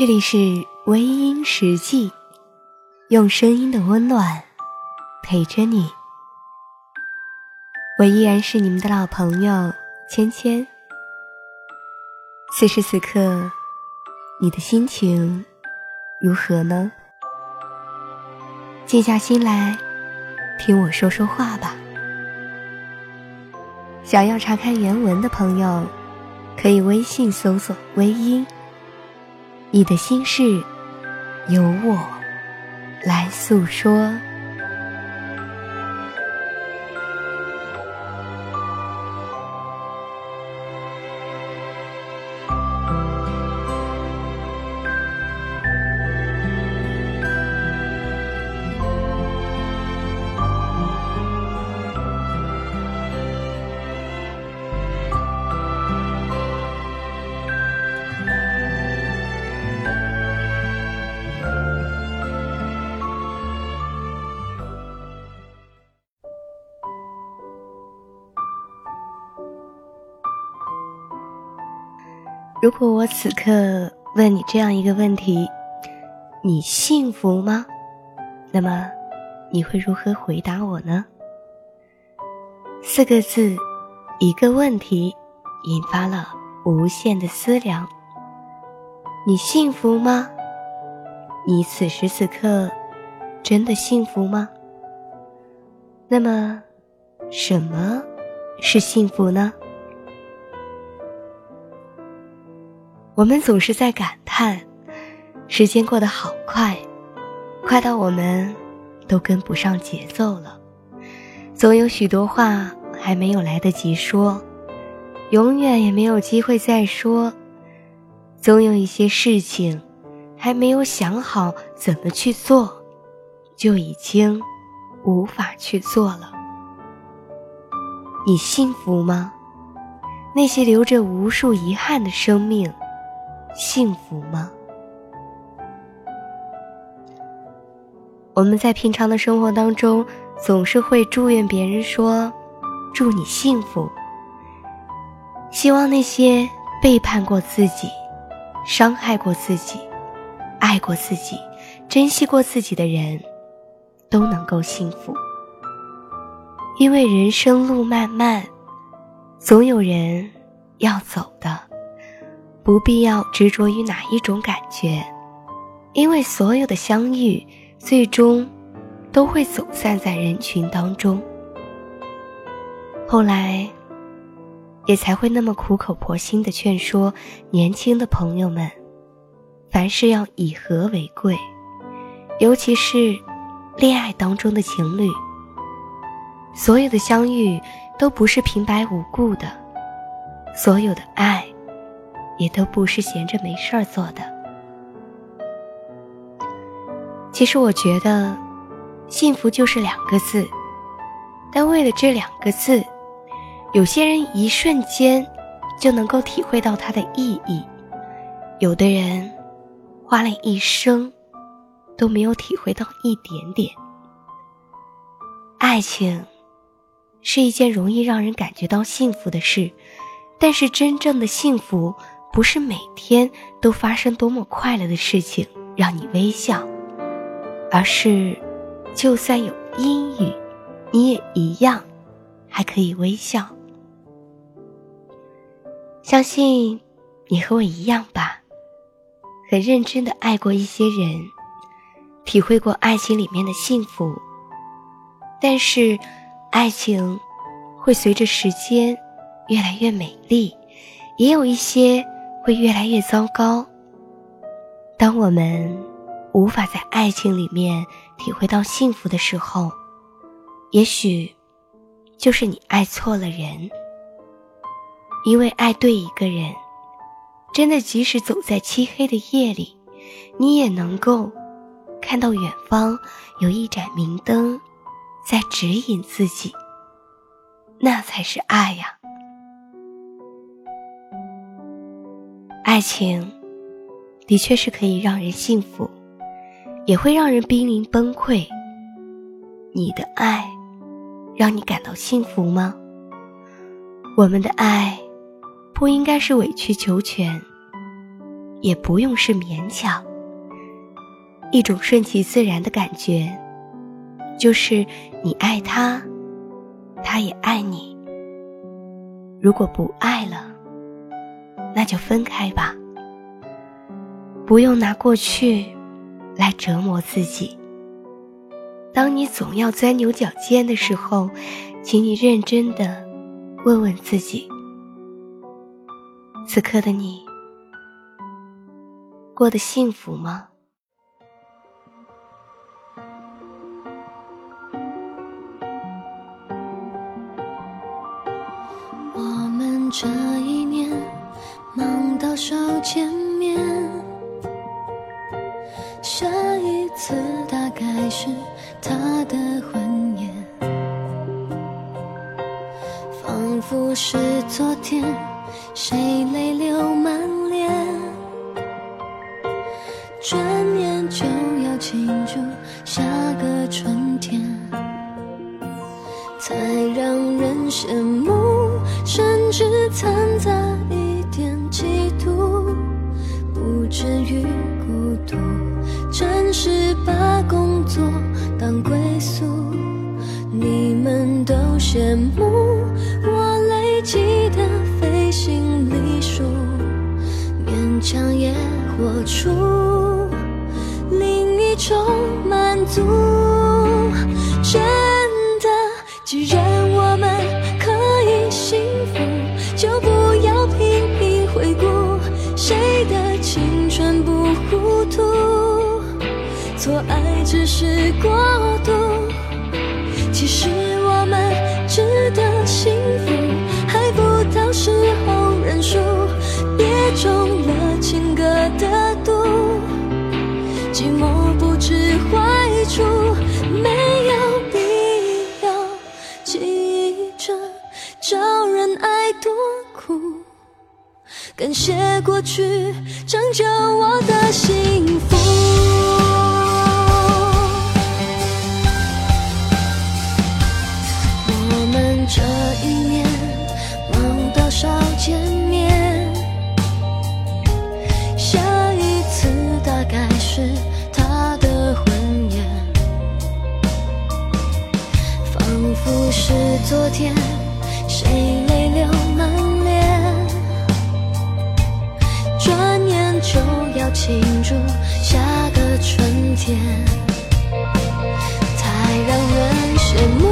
这里是微音时记，用声音的温暖陪着你。我依然是你们的老朋友芊芊。此时此刻，你的心情如何呢？静下心来，听我说说话吧。想要查看原文的朋友，可以微信搜索“微音”。你的心事，由我来诉说。如果我此刻问你这样一个问题，你幸福吗？那么你会如何回答我呢？四个字，一个问题，引发了无限的思量。你幸福吗？你此时此刻真的幸福吗？那么，什么是幸福呢？我们总是在感叹，时间过得好快，快到我们都跟不上节奏了。总有许多话还没有来得及说，永远也没有机会再说。总有一些事情还没有想好怎么去做，就已经无法去做了。你幸福吗？那些留着无数遗憾的生命。幸福吗？我们在平常的生活当中，总是会祝愿别人说：“祝你幸福。”希望那些背叛过自己、伤害过自己、爱过自己、珍惜过自己的人，都能够幸福。因为人生路漫漫，总有人要走的。不必要执着于哪一种感觉，因为所有的相遇最终都会走散在人群当中。后来，也才会那么苦口婆心的劝说年轻的朋友们，凡事要以和为贵，尤其是恋爱当中的情侣，所有的相遇都不是平白无故的，所有的爱。也都不是闲着没事儿做的。其实我觉得，幸福就是两个字，但为了这两个字，有些人一瞬间就能够体会到它的意义，有的人花了一生都没有体会到一点点。爱情是一件容易让人感觉到幸福的事，但是真正的幸福。不是每天都发生多么快乐的事情让你微笑，而是，就算有阴雨，你也一样还可以微笑。相信你和我一样吧，很认真的爱过一些人，体会过爱情里面的幸福。但是，爱情会随着时间越来越美丽，也有一些。会越来越糟糕。当我们无法在爱情里面体会到幸福的时候，也许就是你爱错了人。因为爱对一个人，真的即使走在漆黑的夜里，你也能够看到远方有一盏明灯在指引自己。那才是爱呀。爱情，的确是可以让人幸福，也会让人濒临崩溃。你的爱，让你感到幸福吗？我们的爱，不应该是委曲求全，也不用是勉强。一种顺其自然的感觉，就是你爱他，他也爱你。如果不爱了，那就分开吧。不用拿过去来折磨自己。当你总要钻牛角尖的时候，请你认真的问问自己：此刻的你过得幸福吗？我们这一见面，下一次大概是。他的婚宴，仿佛是昨天，谁泪流满脸？转眼就要庆祝下个春天，才让人羡慕，甚至掺杂至于孤独，真是把工作。当归宿，你们都羡慕我累积的飞行里数，勉强也活出另一种满足。错爱只是过度，其实我们值得幸福，还不到时候认输，别中了情歌的毒，寂寞不知坏处，没有必要急着找人爱多苦，感谢过去拯救我的幸福。谁泪流满脸，转眼就要庆祝下个春天，太让人羡慕。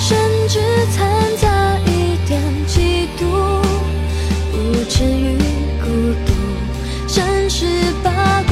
甚至掺杂一点嫉妒，不至于孤独。暂时把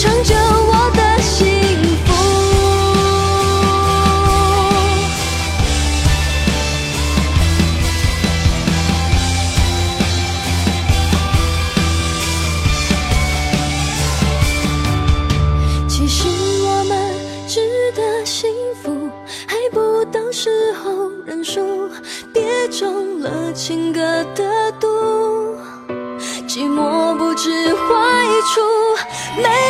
成就我的幸福。其实我们值得幸福还不到时候认输别中了情歌的毒寂寞不知坏处没